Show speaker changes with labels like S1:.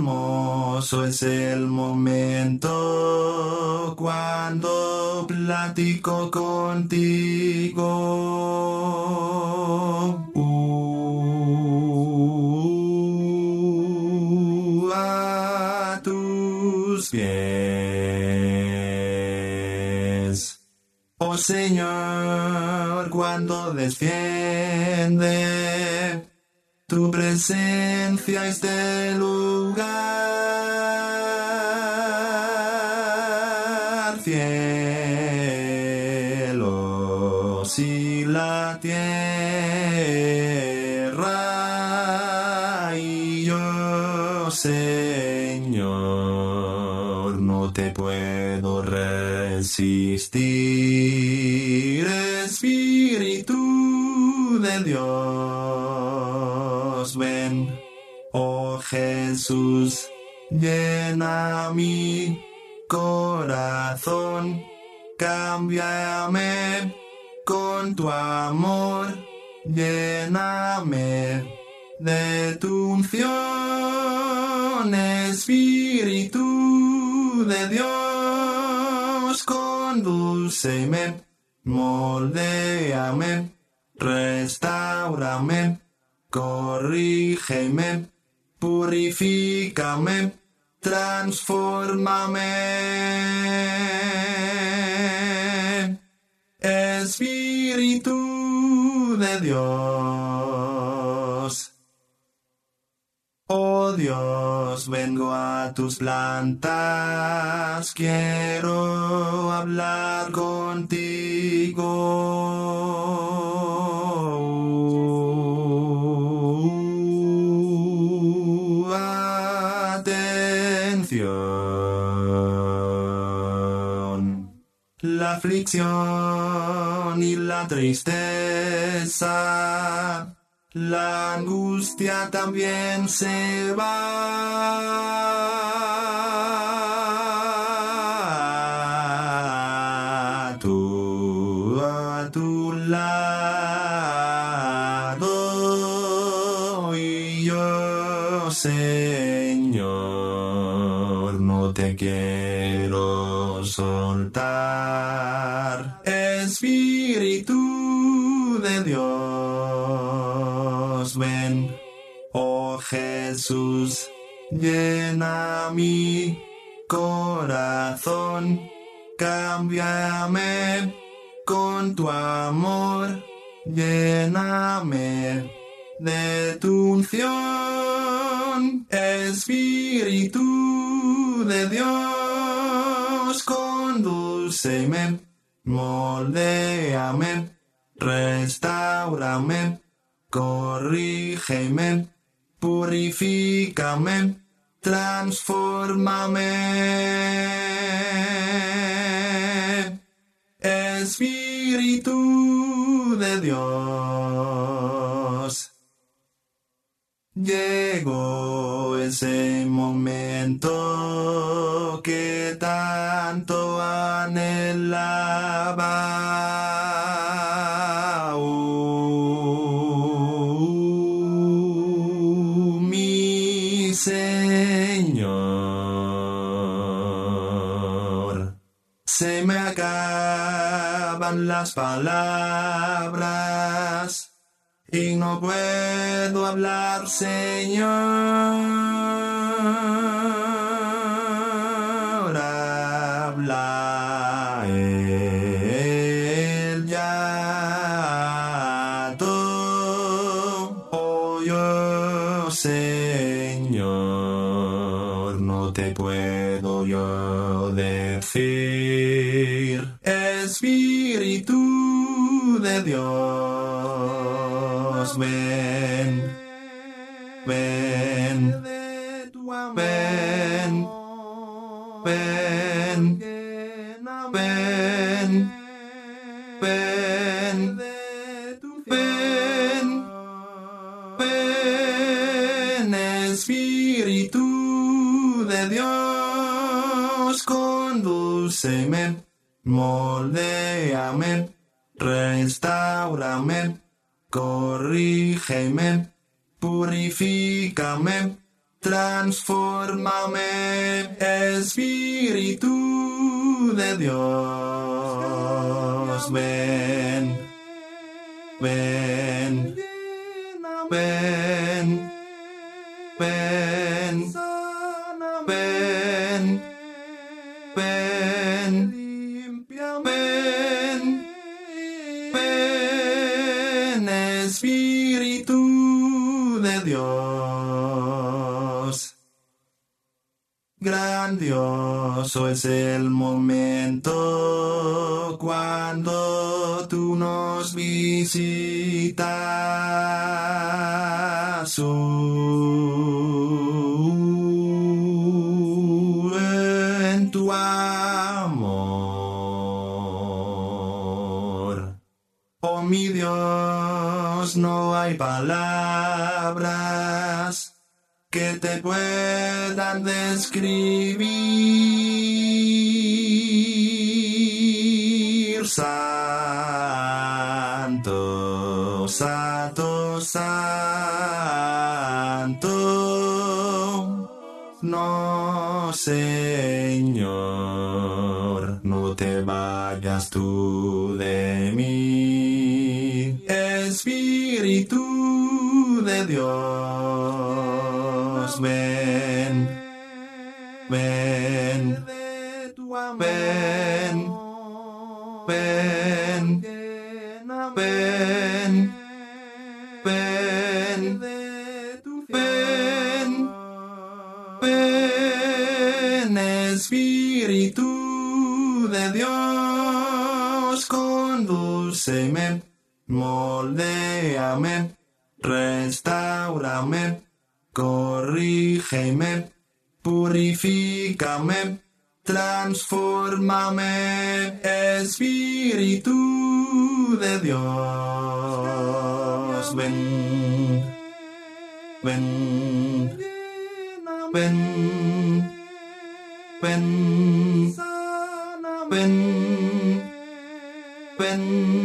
S1: hermoso es el momento cuando platico contigo. Uh, a tus pies. Oh Señor, cuando desciende tu presencia este lugar, cielos y la tierra. Y yo, Señor, no te puedo resistir, Oh Jesús, llena mi corazón, cámbiame con tu amor, lléname de tu unción, Espíritu de Dios, condúceme, moldéame, restaurame, corrígeme, purifícame, transfórmame. Espíritu de Dios. Oh Dios, vengo a tus plantas, quiero hablar contigo. Aflicción y la tristeza, la angustia también se va. A tu lado. Y yo, Señor, no te quiero Espíritu de Dios, ven, oh Jesús, llena mi corazón, cámbiame con tu amor, lléname de tu unción, Espíritu de Dios, condúceme, moldéame, restaurame, corrígeme, purifícame, transfórmame. Espíritu de Dios. Llegó ese momento que tanto anhelaba. Uh, mi Señor. Se me acaban las palabras y no puedo hablar, Señor. Te puedo yo decir, Espíritu de Dios, ven, ven, ven, ven, ven, ven, ven, Espíritu de Dios, condúceme, moldéame, restaurame, corrígeme, purifícame, transfórmame, Espíritu de Dios, ven, ven, ven, ven, ven, de Dios. Grandioso es el momento cuando tú nos visitas. No hay palabras que te puedan describir. Santo, santo, santo. No, Señor, no te vayas tú de mí. Espíritu de Dios, ven, ven, ven, ven, ven, ven, ven, ven, Espíritu de Dios, condúceme, moldéame, restaurame, corrígeme, purifícame, transfórmame, Espíritu de Dios, ven, ven, ven, ven, ven, ven,